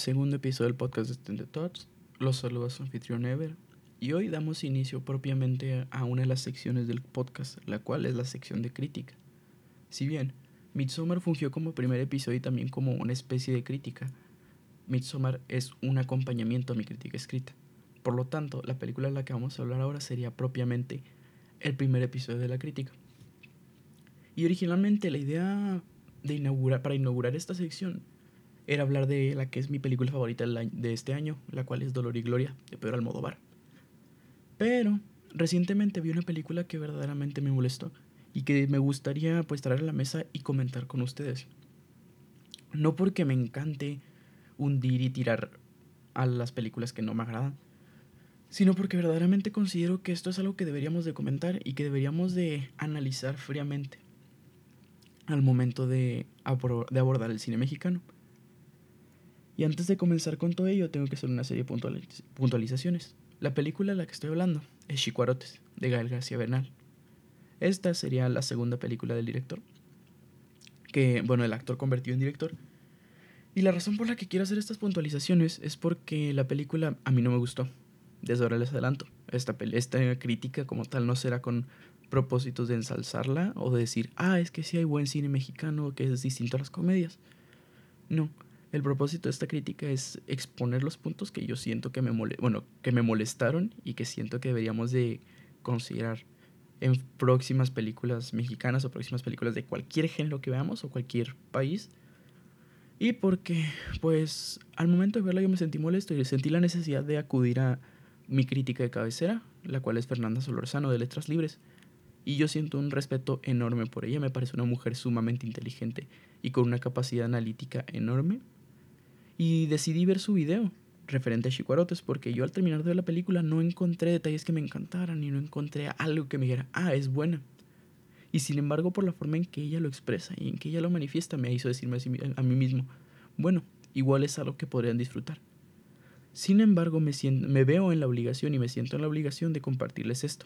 segundo episodio del podcast de Stand Thoughts. Los saluda su anfitrión Ever. Y hoy damos inicio propiamente a una de las secciones del podcast, la cual es la sección de crítica. Si bien Midsommar fungió como primer episodio y también como una especie de crítica, Midsommar es un acompañamiento a mi crítica escrita. Por lo tanto, la película de la que vamos a hablar ahora sería propiamente el primer episodio de la crítica. Y originalmente la idea de inaugurar, para inaugurar esta sección era hablar de la que es mi película favorita de este año, la cual es Dolor y Gloria, de Pedro Almodóvar. Pero recientemente vi una película que verdaderamente me molestó y que me gustaría pues traer a la mesa y comentar con ustedes. No porque me encante hundir y tirar a las películas que no me agradan, sino porque verdaderamente considero que esto es algo que deberíamos de comentar y que deberíamos de analizar fríamente al momento de, de abordar el cine mexicano. Y antes de comenzar con todo ello, tengo que hacer una serie de puntualizaciones. La película de la que estoy hablando es Chicuarotes, de Gael García Bernal. Esta sería la segunda película del director, que, bueno, el actor convertido en director. Y la razón por la que quiero hacer estas puntualizaciones es porque la película a mí no me gustó. Desde ahora les adelanto. Esta, esta crítica como tal no será con propósitos de ensalzarla o de decir, ah, es que sí hay buen cine mexicano que es distinto a las comedias. No, el propósito de esta crítica es exponer los puntos que yo siento que me, bueno, que me molestaron y que siento que deberíamos de considerar en próximas películas mexicanas o próximas películas de cualquier género que veamos o cualquier país. Y porque, pues, al momento de verla yo me sentí molesto y sentí la necesidad de acudir a mi crítica de cabecera, la cual es Fernanda Solorzano de Letras Libres. Y yo siento un respeto enorme por ella, me parece una mujer sumamente inteligente y con una capacidad analítica enorme y decidí ver su video referente a Chicuarotes porque yo al terminar de ver la película no encontré detalles que me encantaran y no encontré algo que me dijera, ah, es buena. Y sin embargo, por la forma en que ella lo expresa y en que ella lo manifiesta, me hizo decirme a mí mismo, bueno, igual es algo que podrían disfrutar. Sin embargo, me, siento, me veo en la obligación y me siento en la obligación de compartirles esto.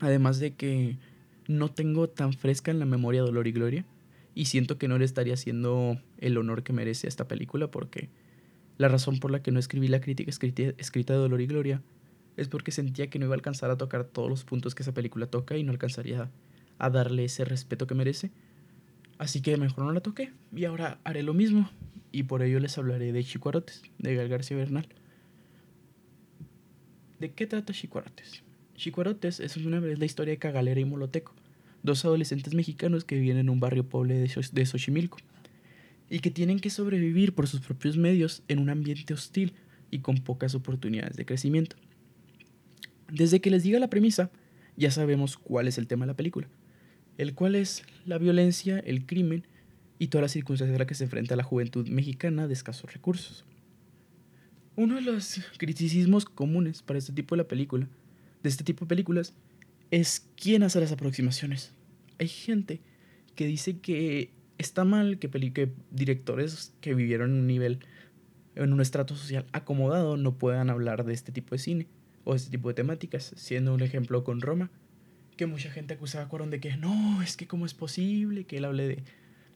Además de que no tengo tan fresca en la memoria Dolor y Gloria y siento que no le estaría haciendo el honor que merece a esta película porque la razón por la que no escribí la crítica escrita, de Dolor y Gloria es porque sentía que no iba a alcanzar a tocar todos los puntos que esa película toca y no alcanzaría a darle ese respeto que merece. Así que mejor no la toqué y ahora haré lo mismo y por ello les hablaré de Chicuarotes, de Gal García Bernal. ¿De qué trata Chicuarotes? Chicuarotes es una vez la historia de Cagalera y Moloteco, dos adolescentes mexicanos que viven en un barrio pobre de, Xochimilco y que tienen que sobrevivir por sus propios medios en un ambiente hostil y con pocas oportunidades de crecimiento. Desde que les diga la premisa, ya sabemos cuál es el tema de la película, el cual es la violencia, el crimen y todas las circunstancias a las que se enfrenta la juventud mexicana de escasos recursos. Uno de los criticismos comunes para este tipo de la película, de este tipo de películas, es quién hace las aproximaciones hay gente que dice que está mal que, que directores que vivieron en un nivel, en un estrato social acomodado, no puedan hablar de este tipo de cine o de este tipo de temáticas, siendo un ejemplo con Roma, que mucha gente acusaba a Cuarón de que no, es que cómo es posible que él hable de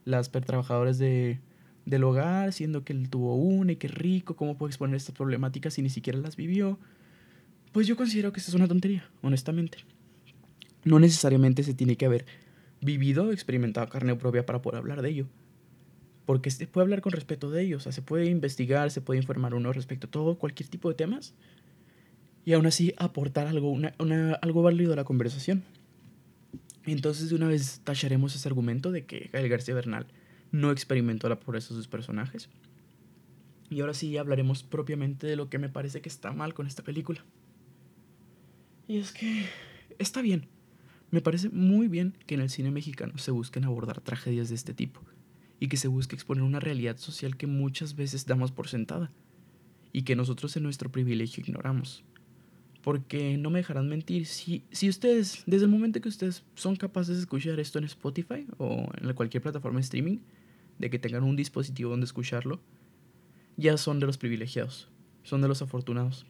las trabajadoras de, del hogar, siendo que él tuvo una y que rico, cómo puede exponer estas problemáticas si ni siquiera las vivió. Pues yo considero que esto es una tontería, honestamente. No necesariamente se tiene que haber vivido, experimentado carne propia para poder hablar de ello. Porque se puede hablar con respeto de ello, o sea, se puede investigar, se puede informar uno respecto a todo, cualquier tipo de temas, y aún así aportar algo, una, algo válido a la conversación. Entonces, de una vez tacharemos ese argumento de que Gael García Bernal no experimentó la pobreza de sus personajes. Y ahora sí hablaremos propiamente de lo que me parece que está mal con esta película. Y es que está bien, me parece muy bien que en el cine mexicano se busquen abordar tragedias de este tipo y que se busque exponer una realidad social que muchas veces damos por sentada y que nosotros en nuestro privilegio ignoramos. Porque no me dejarán mentir, si, si ustedes, desde el momento que ustedes son capaces de escuchar esto en Spotify o en cualquier plataforma de streaming, de que tengan un dispositivo donde escucharlo, ya son de los privilegiados, son de los afortunados.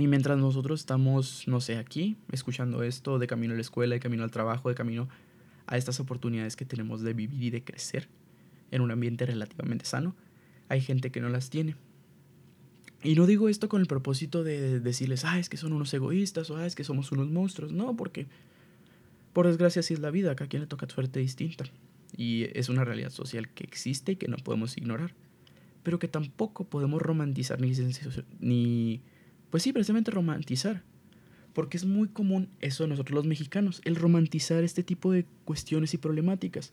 Y mientras nosotros estamos, no sé, aquí, escuchando esto, de camino a la escuela, de camino al trabajo, de camino a estas oportunidades que tenemos de vivir y de crecer en un ambiente relativamente sano, hay gente que no las tiene. Y no digo esto con el propósito de decirles, ah, es que son unos egoístas o ah, es que somos unos monstruos. No, porque por desgracia así es la vida, a cada quien le toca suerte distinta. Y es una realidad social que existe y que no podemos ignorar. Pero que tampoco podemos romantizar ni, ni pues sí, precisamente romantizar. Porque es muy común eso de nosotros los mexicanos, el romantizar este tipo de cuestiones y problemáticas.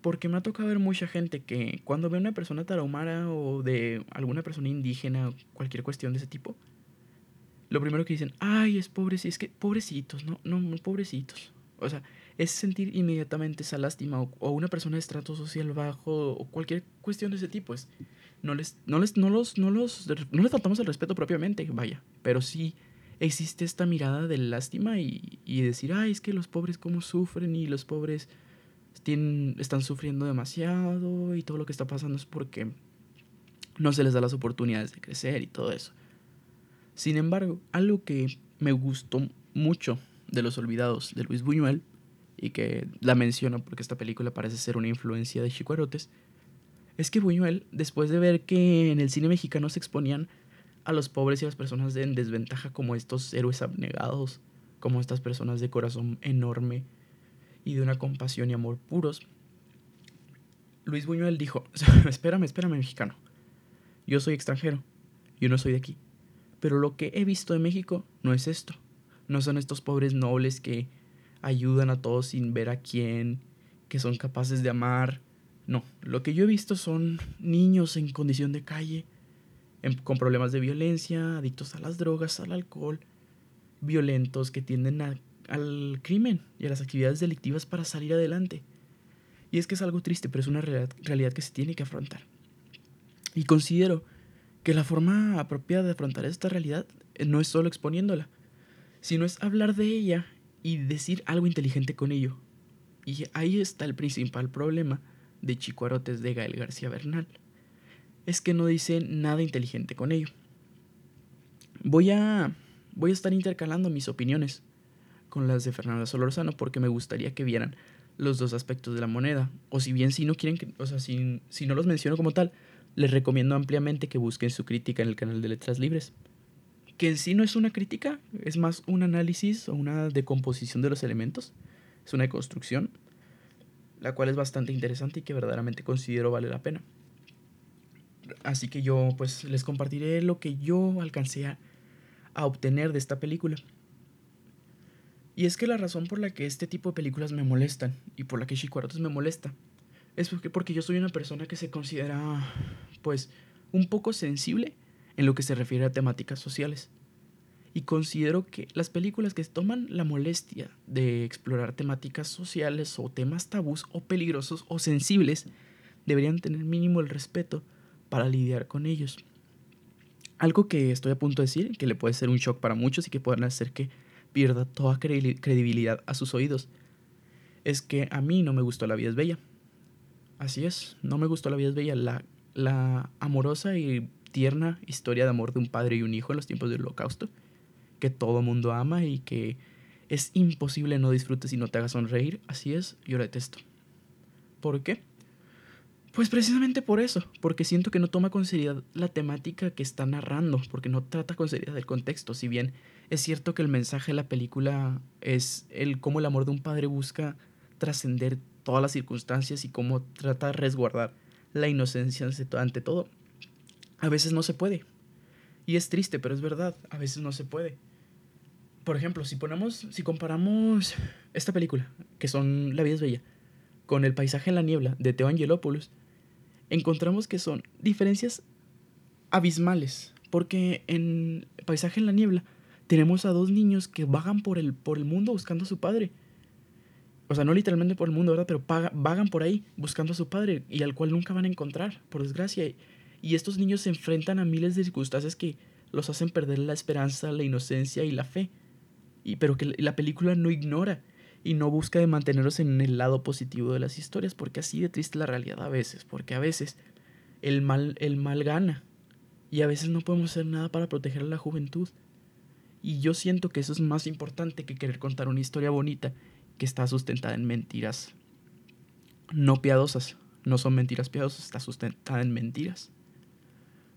Porque me ha tocado ver mucha gente que cuando ve a una persona tarahumara o de alguna persona indígena, cualquier cuestión de ese tipo, lo primero que dicen, ay, es pobre, es que pobrecitos, no, no, no, pobrecitos. O sea, es sentir inmediatamente esa lástima o, una persona de estrato social bajo o cualquier cuestión de ese tipo. Es, no les, no les, no los, no los, no tratamos el respeto propiamente, vaya, pero sí existe esta mirada de lástima y, y decir, ay, es que los pobres cómo sufren y los pobres tienen, están sufriendo demasiado y todo lo que está pasando es porque no se les da las oportunidades de crecer y todo eso. Sin embargo, algo que me gustó mucho de Los Olvidados de Luis Buñuel, y que la menciono porque esta película parece ser una influencia de Chico Arotes, es que Buñuel, después de ver que en el cine mexicano se exponían a los pobres y a las personas en desventaja como estos héroes abnegados, como estas personas de corazón enorme y de una compasión y amor puros, Luis Buñuel dijo, espérame, espérame mexicano, yo soy extranjero, yo no soy de aquí, pero lo que he visto de México no es esto, no son estos pobres nobles que ayudan a todos sin ver a quién, que son capaces de amar, no, lo que yo he visto son niños en condición de calle, con problemas de violencia, adictos a las drogas, al alcohol, violentos que tienden al crimen y a las actividades delictivas para salir adelante. Y es que es algo triste, pero es una realidad, que se tiene que afrontar. Y considero que la forma apropiada de afrontar esta realidad eh, no es solo exponiéndola, sino es hablar de ella y decir algo inteligente con ello. Y ahí está el principal problema de Chico Arotes de Gael García Bernal es que no dice nada inteligente con ello. Voy a, voy a estar intercalando mis opiniones con las de Fernanda Solorzano porque me gustaría que vieran los dos aspectos de la moneda. O si bien si no quieren que, o sea, si, si no los menciono como tal, les recomiendo ampliamente que busquen su crítica en el canal de Letras Libres. Que en sí no es una crítica, es más un análisis o una decomposición de los elementos. Es una deconstrucción, la cual es bastante interesante y que verdaderamente considero vale la pena. Así que yo pues les compartiré lo que yo alcancé a, obtener de esta película. Y es que la razón por la que este tipo de películas me molestan y por la que Chico me molesta es porque, porque yo soy una persona que se considera pues un poco sensible en lo que se refiere a temáticas sociales. Y considero que las películas que toman la molestia de explorar temáticas sociales o temas tabús o peligrosos o sensibles deberían tener mínimo el respeto para lidiar con ellos. Algo que estoy a punto de decir, que le puede ser un shock para muchos y que pueden hacer que pierda toda credibilidad a sus oídos, es que a mí no me gustó La vida es bella. Así es, no me gustó La vida es bella, la, la amorosa y tierna historia de amor de un padre y un hijo en los tiempos del holocausto, que todo mundo ama y que es imposible no disfrutes y no te haga sonreír, así es, yo la detesto. ¿Por qué? Pues precisamente por eso, porque siento que no toma con seriedad la temática que está narrando, porque no trata con seriedad el contexto, si bien es cierto que el mensaje de la película es el cómo el amor de un padre busca trascender todas las circunstancias y cómo trata de resguardar la inocencia ante todo. A veces no se puede. Y es triste, pero es verdad, a veces no se puede. Por ejemplo, si ponemos, si comparamos esta película, que son La vida es bella, con El paisaje en la niebla de Teo Angelopoulos, encontramos que son diferencias abismales, porque en Paisaje en la Niebla tenemos a dos niños que vagan por el, por el mundo buscando a su padre. O sea, no literalmente por el mundo, ¿verdad? Pero vagan por ahí buscando a su padre y al cual nunca van a encontrar, por desgracia. Y estos niños se enfrentan a miles de circunstancias que los hacen perder la esperanza, la inocencia y la fe. Y, pero que la película no ignora y no busca de mantenerlos en el lado positivo de las historias, porque así de triste la realidad a veces, porque a veces el mal, el mal gana y a veces no podemos hacer nada para proteger a la juventud. Y yo siento que eso es más importante que querer contar una historia bonita que está sustentada en mentiras no piadosas, no son mentiras piadosas, está sustentada en mentiras.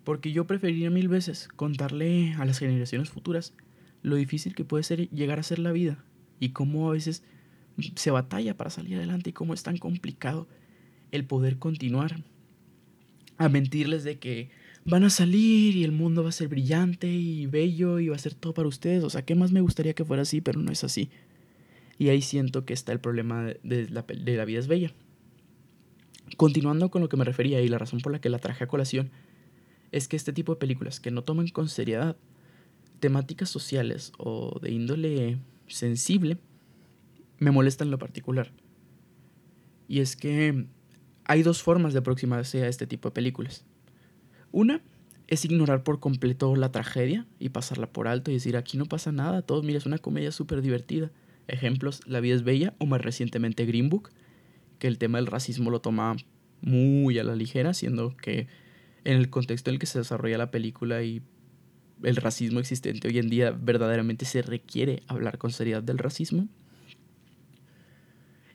Porque yo preferiría mil veces contarle a las generaciones futuras lo difícil que puede ser llegar a ser la vida y cómo a veces se batalla para salir adelante y cómo es tan complicado el poder continuar. A mentirles de que van a salir y el mundo va a ser brillante y bello y va a ser todo para ustedes. O sea, ¿qué más me gustaría que fuera así? Pero no es así. Y ahí siento que está el problema de la, de la vida es bella. Continuando con lo que me refería y la razón por la que la traje a colación, es que este tipo de películas que no toman con seriedad temáticas sociales o de índole sensible me molestan en lo particular. Y es que hay dos formas de aproximarse a este tipo de películas. Una es ignorar por completo la tragedia y pasarla por alto y decir aquí no pasa nada, todo mira es una comedia súper divertida. Ejemplos, La vida es bella o más recientemente Green Book, que el tema del racismo lo toma muy a la ligera, siendo que en el contexto en el que se desarrolla la película y el racismo existente hoy en día verdaderamente se requiere hablar con seriedad del racismo.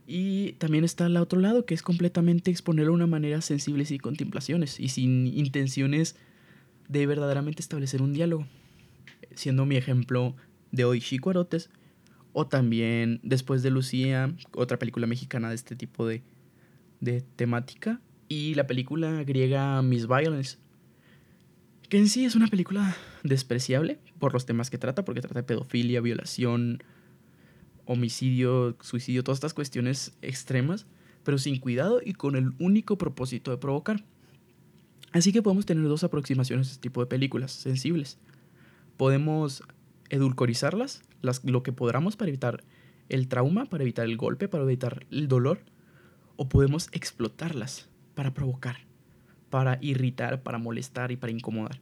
Y también está al otro lado, que es completamente exponerlo de una manera sensible y sin contemplaciones y sin intenciones de verdaderamente establecer un diálogo. Siendo mi ejemplo de hoy Chico o también después de Lucía, otra película mexicana de este tipo de, de temática, y la película griega Miss Violence, que en sí es una película despreciable por los temas que trata, porque trata de pedofilia, violación, homicidio, suicidio, todas estas cuestiones extremas, pero sin cuidado y con el único propósito de provocar. Así que podemos tener dos aproximaciones a este tipo de películas sensibles. Podemos edulcorizarlas, las, lo que podamos para evitar el trauma, para evitar el golpe, para evitar el dolor, o podemos explotarlas para provocar, para irritar, para molestar y para incomodar.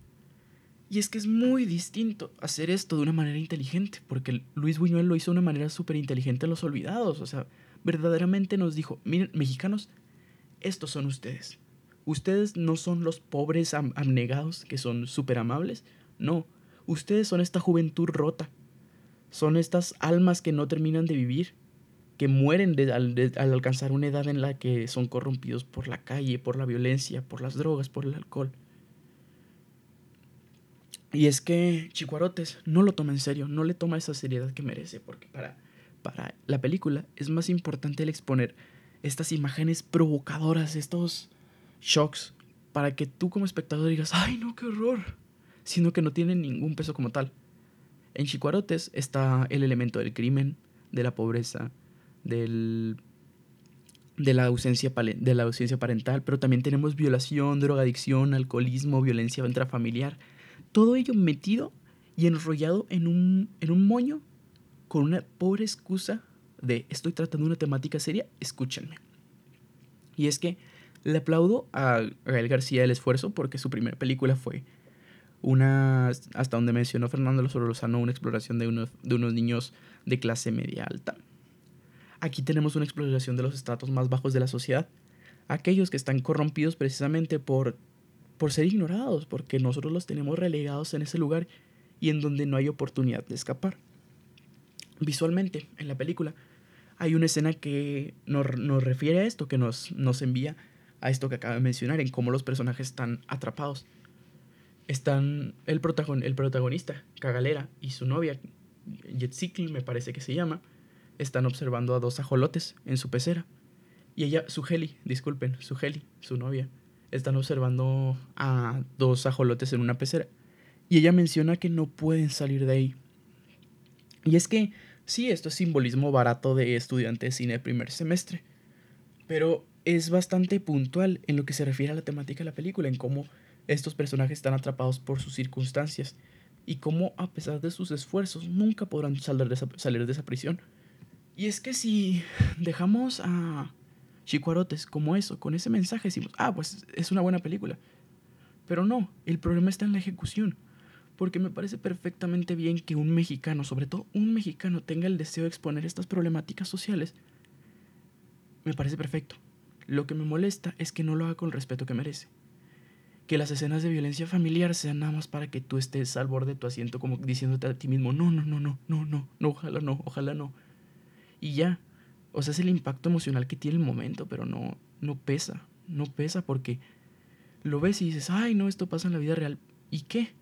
Y es que es muy distinto hacer esto de una manera inteligente, porque Luis Buñuel lo hizo de una manera súper inteligente en Los Olvidados. O sea, verdaderamente nos dijo, miren, mexicanos, estos son ustedes. Ustedes no son los pobres abnegados que son súper amables. No, ustedes son esta juventud rota. Son estas almas que no terminan de vivir, que mueren al, al alcanzar una edad en la que son corrompidos por la calle, por la violencia, por las drogas, por el alcohol. Y es que Chicuarotes no lo toma en serio, no le toma esa seriedad que merece, porque para, para la película es más importante el exponer estas imágenes provocadoras, estos shocks, para que tú como espectador digas, ay no, qué horror, sino que no tienen ningún peso como tal. En Chicuarotes está el elemento del crimen, de la pobreza, del, de, la ausencia, de la ausencia parental, pero también tenemos violación, drogadicción, alcoholismo, violencia intrafamiliar todo ello metido y enrollado en un, en un moño con una pobre excusa de estoy tratando una temática seria, escúchenme. Y es que le aplaudo a Gael García el esfuerzo porque su primera película fue una, hasta donde mencionó Fernando Lozano, una exploración de unos, de unos niños de clase media alta. Aquí tenemos una exploración de los estratos más bajos de la sociedad, aquellos que están corrompidos precisamente por por ser ignorados, porque nosotros los tenemos relegados en ese lugar y en donde no hay oportunidad de escapar. Visualmente, en la película, hay una escena que nos, refiere a esto, que nos, nos envía a esto que acabo de mencionar, en cómo los personajes están atrapados. Están el, el protagonista, Cagalera, y su novia, Jetsikl, me parece que se llama, están observando a dos ajolotes en su pecera. Y ella, su Heli, disculpen, su Heli, su novia, están observando a dos ajolotes en una pecera. Y ella menciona que no pueden salir de ahí. Y es que, sí, esto es simbolismo barato de estudiante de cine de primer semestre. Pero es bastante puntual en lo que se refiere a la temática de la película, en cómo estos personajes están atrapados por sus circunstancias y cómo a pesar de sus esfuerzos nunca podrán salir de esa, salir de esa prisión. Y es que si dejamos a chicuarotes como eso, con ese mensaje decimos, ah, pues es una buena película. Pero no, el problema está en la ejecución. Porque me parece perfectamente bien que un mexicano, sobre todo un mexicano, tenga el deseo de exponer estas problemáticas sociales. Me parece perfecto. Lo que me molesta es que no lo haga con el respeto que merece. Que las escenas de violencia familiar sean nada más para que tú estés al borde de tu asiento como diciéndote a ti mismo, no, no, no, no, no, no, no, ojalá no, ojalá no. Y ya, o sea, es el impacto emocional que tiene el momento, pero no, no pesa. no pesa porque lo ves y dices, ay, no, esto pasa en la vida real. ¿Y qué?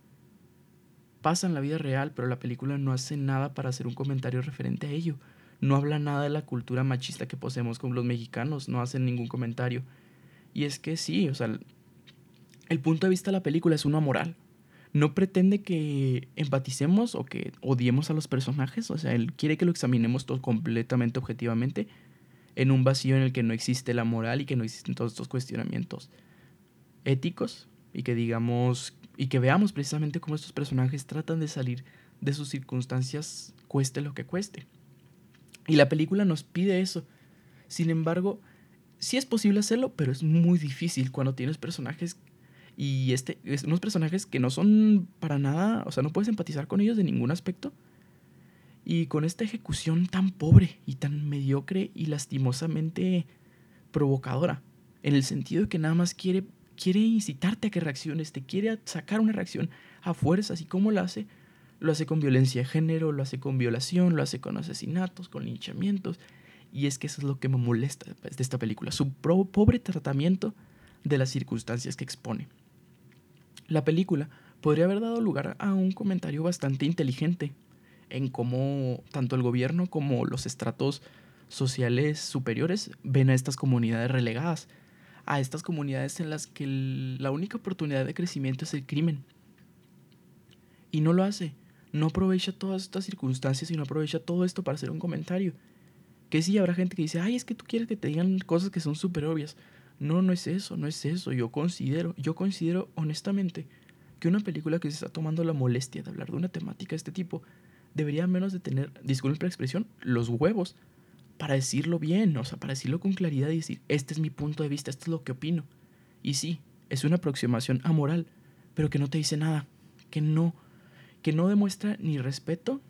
Pasa en la vida real, pero la película no hace nada para hacer un comentario referente a ello. No habla nada de la cultura machista que poseemos con los mexicanos, no hacen ningún comentario. Y es que sí, o sea, el punto de vista de la película es uno moral. No pretende que empaticemos o que odiemos a los personajes, o sea, él quiere que lo examinemos todo completamente objetivamente en un vacío en el que no existe la moral y que no existen todos estos cuestionamientos éticos y que digamos y que veamos precisamente cómo estos personajes tratan de salir de sus circunstancias cueste lo que cueste. Y la película nos pide eso. Sin embargo, sí es posible hacerlo, pero es muy difícil cuando tienes personajes y este unos personajes que no son para nada, o sea, no puedes empatizar con ellos de ningún aspecto y con esta ejecución tan pobre y tan mediocre y lastimosamente provocadora, en el sentido de que nada más quiere, quiere incitarte a que reacciones, te quiere sacar una reacción a fuerzas. ¿Y cómo lo hace? Lo hace con violencia de género, lo hace con violación, lo hace con asesinatos, con linchamientos. Y es que eso es lo que me molesta de esta película, su pobre tratamiento de las circunstancias que expone. La película podría haber dado lugar a un comentario bastante inteligente en cómo tanto el gobierno como los estratos sociales superiores ven a estas comunidades relegadas, a estas comunidades en las que la única oportunidad de crecimiento es el crimen. Y no lo hace, no aprovecha todas estas circunstancias y no aprovecha todo esto para hacer un comentario. Que sí, habrá gente que dice, ay, es que tú quieres que te digan cosas que son súper obvias. No, no es eso, no es eso. Yo considero, yo considero honestamente que una película que se está tomando la molestia de hablar de una temática de este tipo debería menos de tener, disculpe la expresión, los huevos para decirlo bien, o sea, para decirlo con claridad y decir, este es mi punto de vista, esto es lo que opino. Y sí, es una aproximación amoral, pero que no te dice nada, que no, que no demuestra ni respeto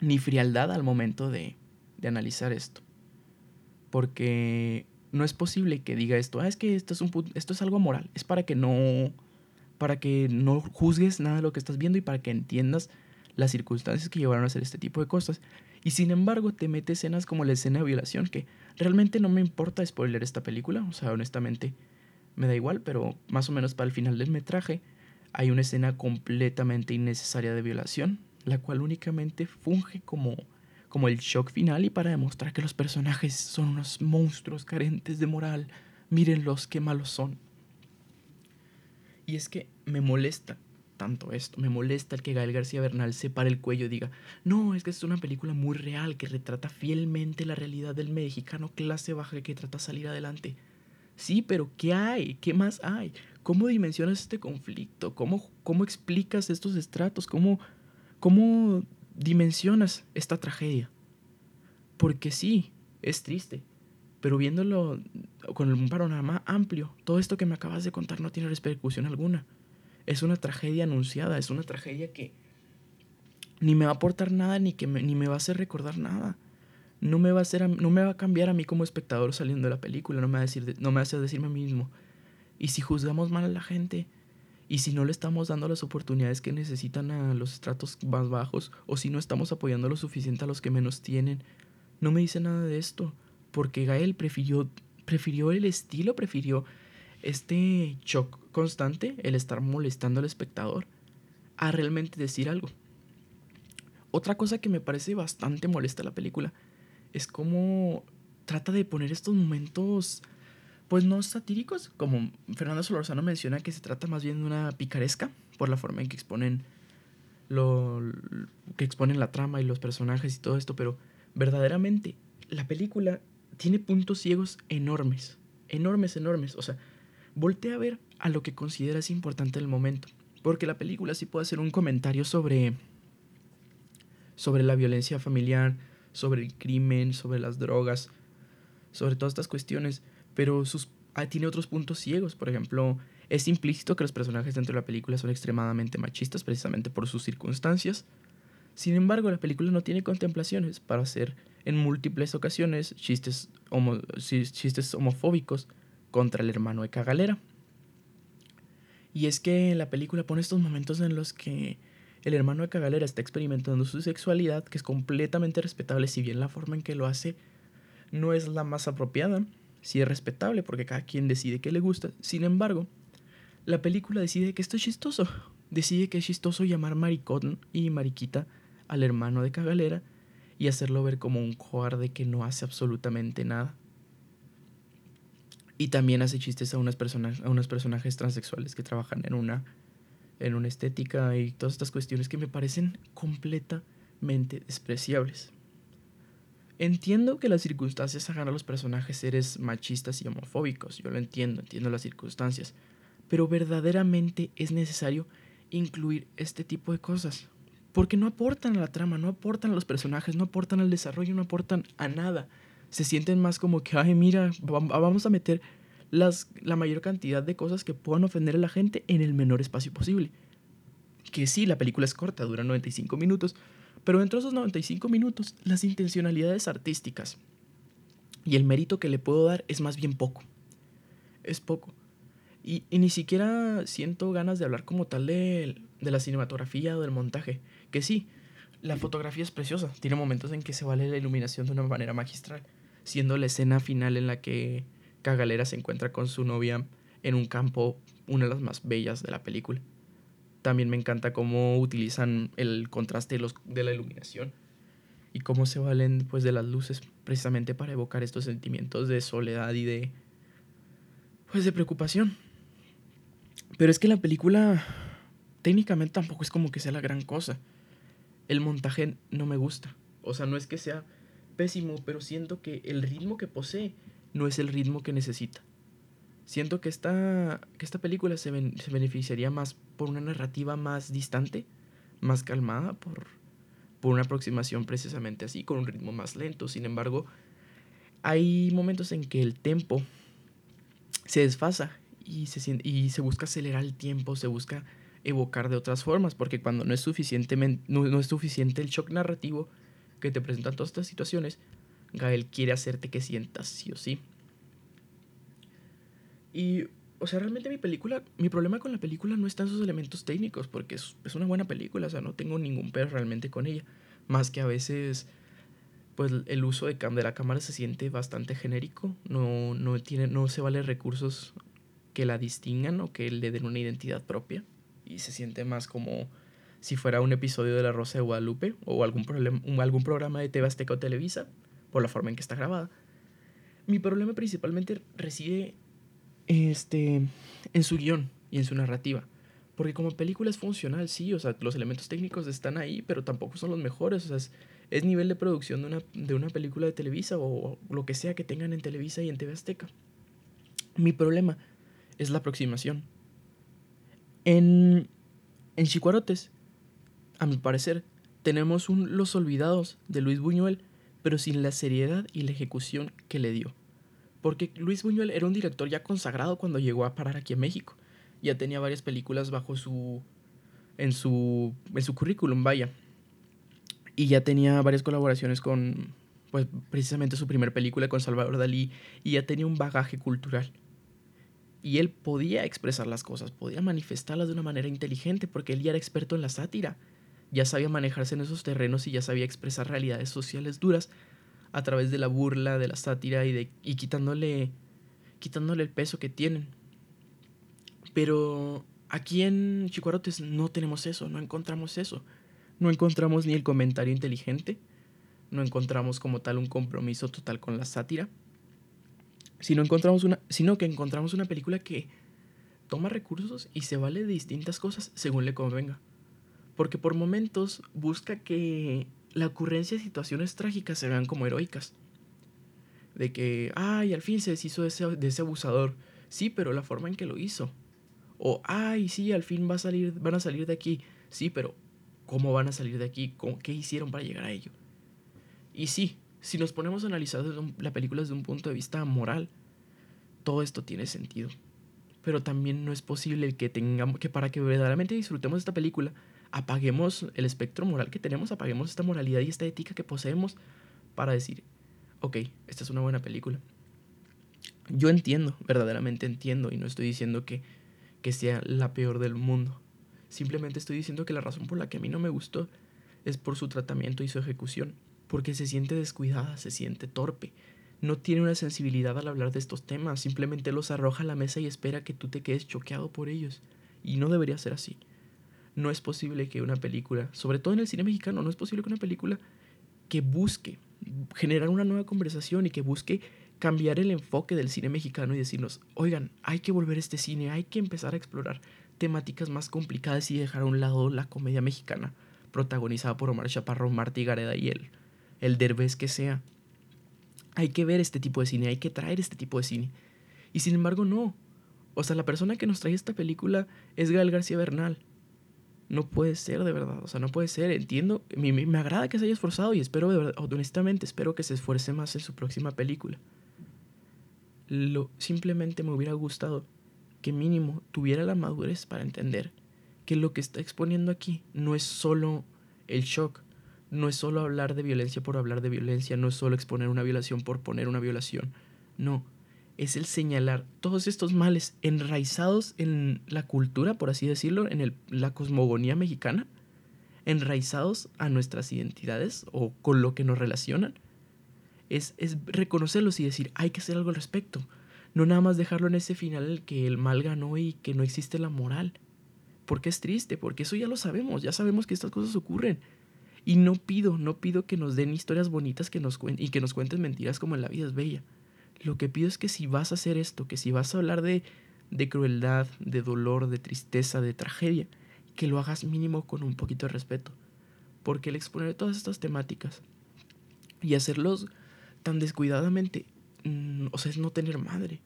ni frialdad al momento de, de analizar esto. Porque no es posible que diga esto, ah, es que esto es, un, esto es algo moral, es para que no para que no juzgues nada de lo que estás viendo y para que entiendas las circunstancias que llevaron a hacer este tipo de cosas. Y sin embargo te mete escenas como la escena de violación, que realmente no me importa spoiler esta película, o sea, honestamente me da igual, pero más o menos para el final del metraje hay una escena completamente innecesaria de violación, la cual únicamente funge como, como el shock final y para demostrar que los personajes son unos monstruos carentes de moral. Mírenlos, qué malos son. Y es que me molesta tanto esto. Me molesta el que Gael García Bernal se pare el cuello y diga, no, es que es una película muy real que retrata fielmente la realidad del mexicano clase baja que trata salir adelante. Sí, pero ¿qué hay? ¿Qué más hay? ¿Cómo dimensionas este conflicto? ¿Cómo, cómo explicas estos estratos? ¿Cómo, ¿Cómo dimensionas esta tragedia? Porque sí, es triste, pero viéndolo con un panorama amplio, todo esto que me acabas de contar no tiene repercusión alguna es una tragedia anunciada, es una tragedia que ni me va a aportar nada ni que ni me va a hacer recordar nada. No me va a hacer no me va a cambiar a mí como espectador saliendo de la película, no me va a decir no me va a hacer decirme a mí mismo. Y si juzgamos mal a la gente y si no le estamos dando las oportunidades que necesitan a los estratos más bajos o si no estamos apoyando lo suficiente a los que menos tienen, no me dice nada de esto, porque Gael prefirió prefirió el estilo, prefirió este shock constante, el estar molestando al espectador, a realmente decir algo. Otra cosa que me parece bastante molesta la película es cómo trata de poner estos momentos, pues no satíricos, como Fernando Solorzano menciona que se trata más bien de una picaresca por la forma en que exponen lo que exponen la trama y los personajes y todo esto, pero verdaderamente la película tiene puntos ciegos enormes, enormes, enormes, o sea, voltea a ver a lo que consideras importante el momento. Porque la película sí puede hacer un comentario sobre, sobre la violencia familiar, sobre el crimen, sobre las drogas, sobre todas estas cuestiones, pero sus, ah, tiene otros puntos ciegos. Por ejemplo, es implícito que los personajes dentro de la película son extremadamente machistas precisamente por sus circunstancias. Sin embargo, la película no tiene contemplaciones para hacer en múltiples ocasiones chistes, chistes homofóbicos contra el hermano de Cagalera. Y es que la película pone estos momentos en los que el hermano de Cagalera está experimentando su sexualidad, que es completamente respetable, si bien la forma en que lo hace no es la más apropiada. Sí es respetable porque cada quien decide qué le gusta. Sin embargo, la película decide que esto es chistoso. Decide que es chistoso llamar maricón y mariquita al hermano de Cagalera y hacerlo ver como un cobarde que no hace absolutamente nada. Y también hace chistes a, unas personas, a unos personajes transexuales que trabajan en una, en una estética y todas estas cuestiones que me parecen completamente despreciables. Entiendo que las circunstancias hagan a los personajes seres machistas y homofóbicos, yo lo entiendo, entiendo las circunstancias, pero verdaderamente es necesario incluir este tipo de cosas, porque no aportan a la trama, no aportan a los personajes, no aportan al desarrollo, no aportan a nada. Se sienten más como que, ay, mira, vamos a meter las, la mayor cantidad de cosas que puedan ofender a la gente en el menor espacio posible. Que sí, la película es corta, dura 95 minutos, pero dentro de esos 95 minutos, las intencionalidades artísticas y el mérito que le puedo dar es más bien poco. Es poco. Y, ni siquiera siento ganas de hablar como tal de, de la cinematografía o del montaje. Que sí, la fotografía es preciosa, tiene momentos en que se vale la iluminación de una manera magistral siendo la escena final en la que Cagalera se encuentra con su novia en un campo, una de las más bellas de la película. También me encanta cómo utilizan el contraste de, los, de la iluminación y cómo se valen pues, de las luces precisamente para evocar estos sentimientos de soledad y de pues de preocupación. Pero es que la película técnicamente tampoco es como que sea la gran cosa. El montaje no me gusta. O sea, no es que sea pésimo, pero siento que el ritmo que posee no es el ritmo que necesita. Siento que esta, que esta película se, se beneficiaría más por una narrativa más distante, más calmada, por, por una aproximación precisamente así, con un ritmo más lento. Sin embargo, hay momentos en que el tempo se desfasa y se, y se busca acelerar el tiempo, se busca evocar de otras formas, porque cuando no es, suficientemente, no es suficiente el shock narrativo, que te presentan todas estas situaciones, Gael quiere hacerte que sientas sí o sí. Y, o sea, realmente mi película, mi problema con la película no está en sus elementos técnicos, porque es, es una buena película, o sea, no tengo ningún pero realmente con ella. Más que a veces, pues el uso de, de la cámara se siente bastante genérico, no, no, tiene, no se vale recursos que la distingan o que le den una identidad propia, y se siente más como si fuera un episodio de La Rosa de Guadalupe o algún, algún programa de TV o Televisa, por la forma en que está grabada. Mi problema principalmente reside este, en su guion y en su narrativa. Porque como película es funcional, sí, o sea, los elementos técnicos están ahí, pero tampoco son los mejores. O sea, es, nivel de producción de una, de una película de Televisa o, lo que sea que tengan en Televisa y en TV Azteca. Mi problema es la aproximación. En, en Chicuarotes a mi parecer, tenemos un Los Olvidados de Luis Buñuel, pero sin la seriedad y la ejecución que le dio. Porque Luis Buñuel era un director ya consagrado cuando llegó a parar aquí en México. Ya tenía varias películas bajo su. en su. en su currículum, vaya. Y ya tenía varias colaboraciones con. pues precisamente su primera película con Salvador Dalí. Y ya tenía un bagaje cultural. Y él podía expresar las cosas, podía manifestarlas de una manera inteligente, porque él ya era experto en la sátira ya sabía manejarse en esos terrenos y ya sabía expresar realidades sociales duras a través de la burla, de la sátira y, de, y quitándole, quitándole el peso que tienen. Pero aquí en Chicuarotes no tenemos eso, no encontramos eso. No encontramos ni el comentario inteligente, no encontramos como tal un compromiso total con la sátira, sino, encontramos una, sino que encontramos una película que toma recursos y se vale de distintas cosas según le convenga porque por momentos busca que la ocurrencia de situaciones trágicas se vean como heroicas. De que, ay, al fin se deshizo de ese, de ese abusador. Sí, pero la forma en que lo hizo. O, ay, sí, al fin va a salir, van a salir de aquí. Sí, pero ¿cómo van a salir de aquí? ¿Qué hicieron para llegar a ello? Y sí, si nos ponemos a analizar la película desde un punto de vista moral, todo esto tiene sentido. Pero también no es posible que tengamos que para que verdaderamente disfrutemos esta película, apaguemos el espectro moral que tenemos, apaguemos esta moralidad y esta ética que poseemos para decir, ok, esta es una buena película. Yo entiendo, verdaderamente entiendo, y no estoy diciendo que, que sea la peor del mundo. Simplemente estoy diciendo que la razón por la que a mí no me gustó es por su tratamiento y su ejecución, porque se siente descuidada, se siente torpe, no tiene una sensibilidad al hablar de estos temas, simplemente los arroja a la mesa y espera que tú te quedes choqueado por ellos. Y no debería ser así. No es posible que una película, sobre todo en el cine mexicano, no es posible que una película que busque generar una nueva conversación y que busque cambiar el enfoque del cine mexicano y decirnos, oigan, hay que volver a este cine, hay que empezar a explorar temáticas más complicadas y dejar a un lado la comedia mexicana, protagonizada por Omar Chaparro, Martí Gareda y él, el derbez que sea. Hay que ver este tipo de cine, hay que traer este tipo de cine. Y sin embargo, no. O sea, la persona que nos trae esta película es Gael García Bernal. No puede ser de verdad, o sea, no puede ser. Entiendo, me, me agrada que se haya esforzado y espero, de verdad, honestamente, espero que se esfuerce más en su próxima película. Lo, simplemente me hubiera gustado que mínimo tuviera la madurez para entender que lo que está exponiendo aquí no es solo el shock, no es solo hablar de violencia por hablar de violencia, no es solo exponer una violación por poner una violación, no, es el señalar todos estos males enraizados en la cultura, por así decirlo, en el, la cosmogonía mexicana, enraizados a nuestras identidades o con lo que nos relacionan, es, es reconocerlos y decir, hay que hacer algo al respecto. No nada más dejarlo en ese final que el mal ganó y que no existe la moral. Porque es triste, porque eso ya lo sabemos, ya sabemos que estas cosas ocurren. Y no pido, no pido que nos den historias bonitas que nos y que nos cuenten mentiras como en la vida es bella. Lo que pido es que si vas a hacer esto, que si vas a hablar de, de crueldad, de dolor, de tristeza, de tragedia, que lo hagas mínimo con un poquito de respeto. Porque el exponer todas estas temáticas y hacerlos tan descuidadamente, mm, o sea, es no tener madre.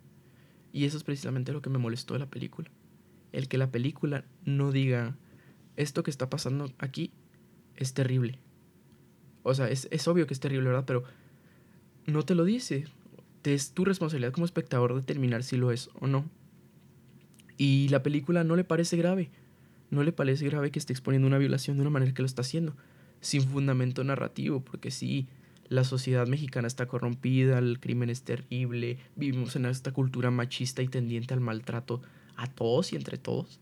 Y eso es precisamente lo que me molestó de la película. El que la película no diga, esto que está pasando aquí es terrible. O sea, es, es obvio que es terrible, ¿verdad? Pero no te lo dice. Es tu responsabilidad como espectador determinar si lo es o no. Y la película no le parece grave. No le parece grave que esté exponiendo una violación de una manera que lo está haciendo. Sin fundamento narrativo, porque sí, la sociedad mexicana está corrompida, el crimen es terrible, vivimos en esta cultura machista y tendiente al maltrato a todos y entre todos.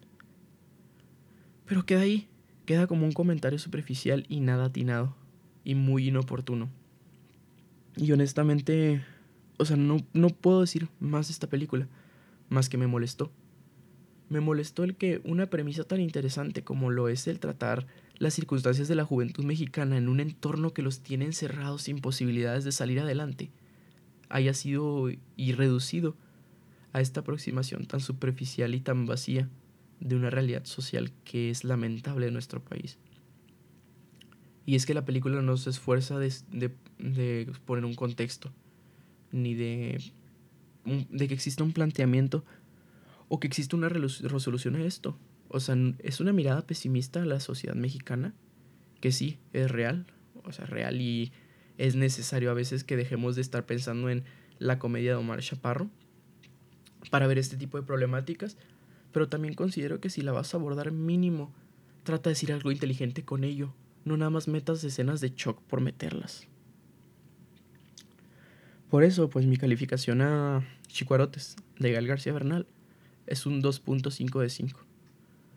Pero queda ahí, queda como un comentario superficial y nada atinado, y muy inoportuno. Y honestamente, o sea, no, no puedo decir más de esta película, más que me molestó. Me molestó el que una premisa tan interesante como lo es el tratar las circunstancias de la juventud mexicana en un entorno que los tiene encerrados sin posibilidades de salir adelante, haya sido y reducido a esta aproximación tan superficial y tan vacía de una realidad social que es lamentable en nuestro país. Y es que la película no se esfuerza de, de, poner un contexto, ni de, de que exista un planteamiento o que exista una resolución a esto. O sea, es una mirada pesimista a la sociedad mexicana, que sí, es real, o sea, real y es necesario a veces que dejemos de estar pensando en la comedia de Omar Chaparro para ver este tipo de problemáticas, pero también considero que si la vas a abordar mínimo, trata de decir algo inteligente con ello, no nada más metas escenas de shock por meterlas. Por eso, pues mi calificación a Chicuarotes de Gal García Bernal es un 2.5 de 5.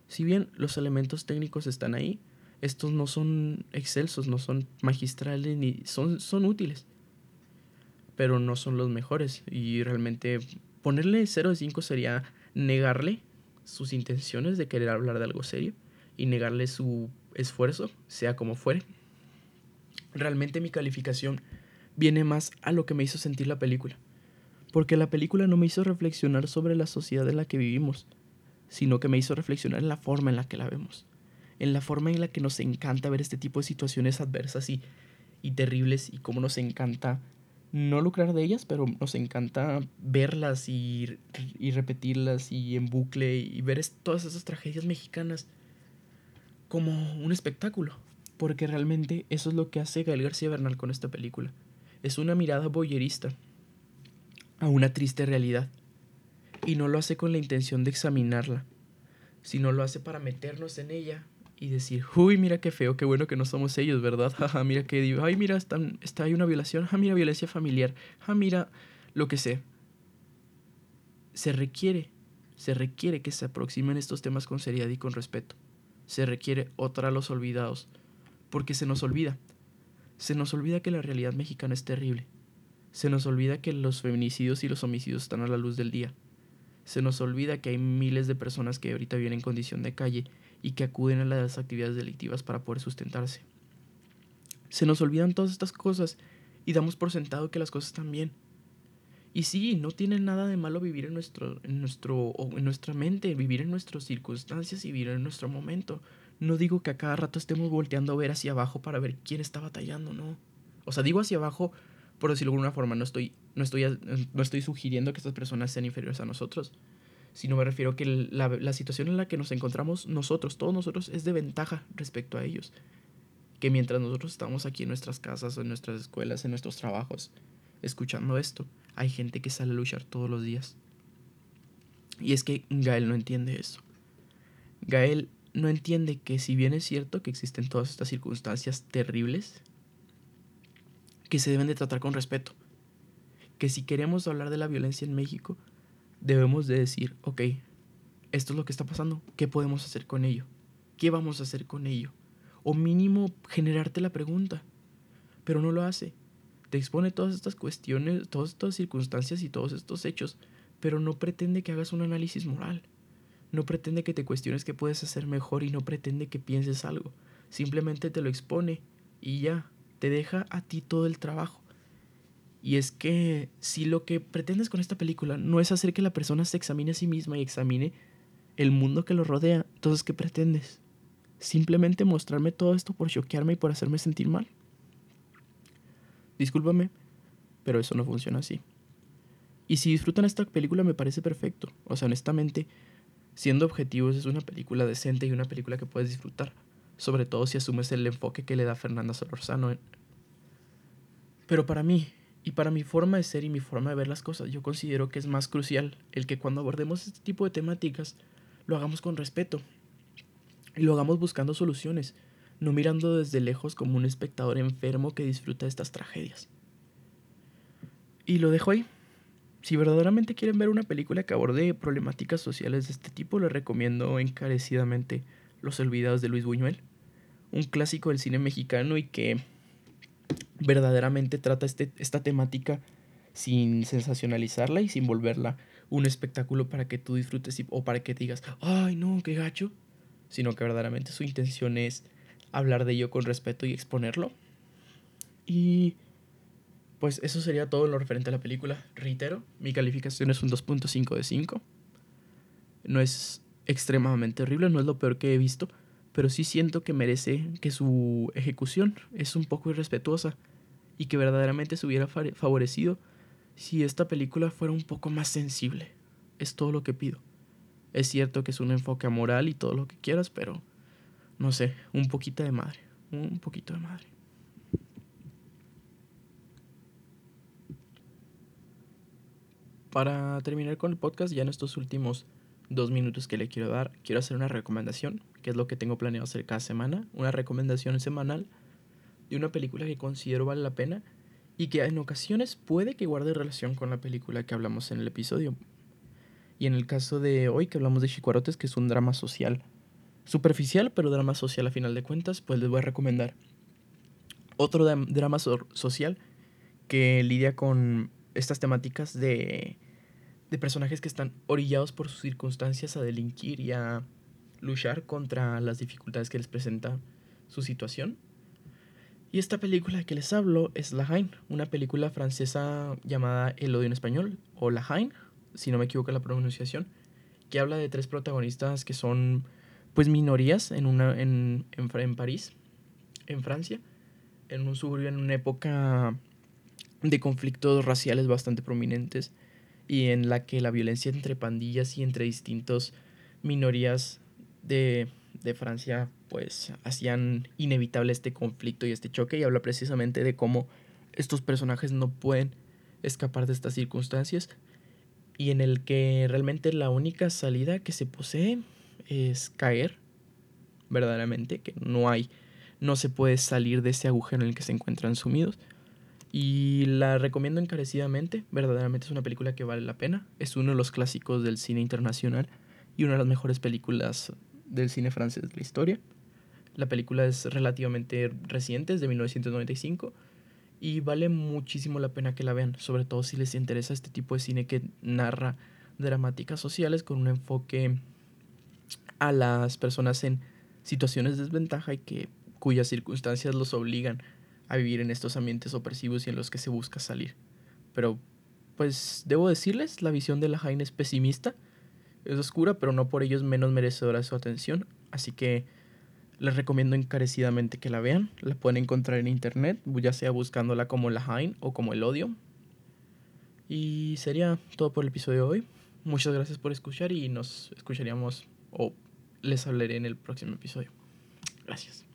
Si bien los elementos técnicos están ahí, estos no son excelsos, no son magistrales ni son, son útiles, pero no son los mejores y realmente ponerle 0 de 5 sería negarle sus intenciones de querer hablar de algo serio y negarle su esfuerzo, sea como fuere. Realmente mi calificación viene más a lo que me hizo sentir la película, porque la película no me hizo reflexionar sobre la sociedad en la que vivimos, sino que me hizo reflexionar en la forma en la que la vemos, en la forma en la que nos encanta ver este tipo de situaciones adversas y, y terribles y cómo nos encanta no lucrar de ellas, pero nos encanta verlas y, y repetirlas y en bucle y ver todas esas tragedias mexicanas como un espectáculo. Porque realmente eso es lo que hace Gael García Bernal con esta película. Es una mirada boyerista a una triste realidad. Y no lo hace con la intención de examinarla, sino lo hace para meternos en ella y decir, uy, mira qué feo, qué bueno que no somos ellos, ¿verdad? Jaja, mira qué ay, mira, está, está una violación, ja, mira, violencia familiar, ja, mira, lo que sea. Se requiere, se requiere que se aproximen estos temas con seriedad y con respeto. Se requiere otra a los olvidados, porque se nos olvida. Se nos olvida que la realidad mexicana es terrible. Se nos olvida que los feminicidios y los homicidios están a la luz del día. Se nos olvida que hay miles de personas que ahorita viven en condición de calle y que acuden a las actividades delictivas para poder sustentarse. Se nos olvidan todas estas cosas y damos por sentado que las cosas están bien. Y sí, no tiene nada de malo vivir en nuestro, en nuestro, en nuestra mente, vivir en nuestras circunstancias y vivir en nuestro momento. No digo que a cada rato estemos volteando a ver hacia abajo para ver quién está batallando, no. O sea, digo hacia abajo, por decirlo de alguna forma, no estoy, no estoy, no estoy sugiriendo que estas personas sean inferiores a nosotros, sino me refiero que la, la situación en la que nos encontramos nosotros, todos nosotros, es de ventaja respecto a ellos. Que mientras nosotros estamos aquí en nuestras casas, en nuestras escuelas, en nuestros trabajos, escuchando esto, hay gente que sale a luchar todos los días. Y es que Gael no entiende eso. Gael no entiende que si bien es cierto que existen todas estas circunstancias terribles, que se deben de tratar con respeto. Que si queremos hablar de la violencia en México, debemos de decir, ok, esto es lo que está pasando, ¿qué podemos hacer con ello? ¿Qué vamos a hacer con ello? O mínimo generarte la pregunta, pero no lo hace te expone todas estas cuestiones, todas estas circunstancias y todos estos hechos, pero no pretende que hagas un análisis moral. No pretende que te cuestiones qué puedes hacer mejor y no pretende que pienses algo. Simplemente te lo expone y ya, te deja a ti todo el trabajo. Y es que si lo que pretendes con esta película no es hacer que la persona se examine a sí misma y examine el mundo que lo rodea, entonces ¿qué pretendes? ¿Simplemente mostrarme todo esto por choquearme y por hacerme sentir mal? Discúlpame, pero eso no funciona así. Y si disfrutan esta película me parece perfecto. O sea, honestamente, siendo objetivos, es una película decente y una película que puedes disfrutar. Sobre todo si asumes el enfoque que le da Fernanda Solorzano. Pero para mí, y para mi forma de ser y mi forma de ver las cosas, yo considero que es más crucial el que cuando abordemos este tipo de temáticas lo hagamos con respeto. Y lo hagamos buscando soluciones no mirando desde lejos como un espectador enfermo que disfruta de estas tragedias. Y lo dejo ahí. Si verdaderamente quieren ver una película que aborde problemáticas sociales de este tipo, les recomiendo encarecidamente Los Olvidados de Luis Buñuel, un clásico del cine mexicano y que verdaderamente trata este, esta temática sin sensacionalizarla y sin volverla un espectáculo para que tú disfrutes o para que digas, ay no, qué gacho, sino que verdaderamente su intención es hablar de ello con respeto y exponerlo. Y pues eso sería todo lo referente a la película. Reitero, mi calificación es un 2.5 de 5. No es extremadamente horrible, no es lo peor que he visto, pero sí siento que merece que su ejecución es un poco irrespetuosa y que verdaderamente se hubiera favorecido si esta película fuera un poco más sensible. Es todo lo que pido. Es cierto que es un enfoque moral y todo lo que quieras, pero no sé, un poquito de madre, un poquito de madre. Para terminar con el podcast, ya en estos últimos dos minutos que le quiero dar, quiero hacer una recomendación, que es lo que tengo planeado hacer cada semana, una recomendación semanal de una película que considero vale la pena y que en ocasiones puede que guarde relación con la película que hablamos en el episodio. Y en el caso de hoy que hablamos de Chicuarotes, que es un drama social superficial, pero drama social a final de cuentas, pues les voy a recomendar otro drama social que lidia con estas temáticas de, de personajes que están orillados por sus circunstancias a delinquir y a luchar contra las dificultades que les presenta su situación. Y esta película que les hablo es La Haine, una película francesa llamada El odio en español, o La Haine, si no me equivoco la pronunciación, que habla de tres protagonistas que son pues minorías en, una, en, en, París, en Francia, en un suburbio en una época de conflictos raciales bastante prominentes y en la que la violencia entre pandillas y entre distintas minorías de, de Francia pues hacían inevitable este conflicto y este choque y habla precisamente de cómo estos personajes no pueden escapar de estas circunstancias y en el que realmente la única salida que se posee es caer, verdaderamente, que no hay, no se puede salir de ese agujero en el que se encuentran sumidos. Y la recomiendo encarecidamente, verdaderamente es una película que vale la pena, es uno de los clásicos del cine internacional y una de las mejores películas del cine francés de la historia. La película es relativamente reciente, es de 1995, Y vale muchísimo la pena que la vean, sobre todo si les interesa este tipo de cine que narra dramáticas sociales con un enfoque a las personas en situaciones de desventaja y que cuyas circunstancias los obligan vivir en estos ambientes opresivos y en los que se busca salir. Pero, pues, debo decirles, la visión de la Jaime es pesimista, es oscura, pero no por ello es menos merecedora de su atención, así que les recomiendo encarecidamente que la vean. La pueden encontrar en internet, ya sea buscándola como La Hain o como El Odio. Y sería todo por el episodio de hoy. Muchas gracias por escuchar y nos escucharíamos o les hablaré en el próximo episodio. Gracias.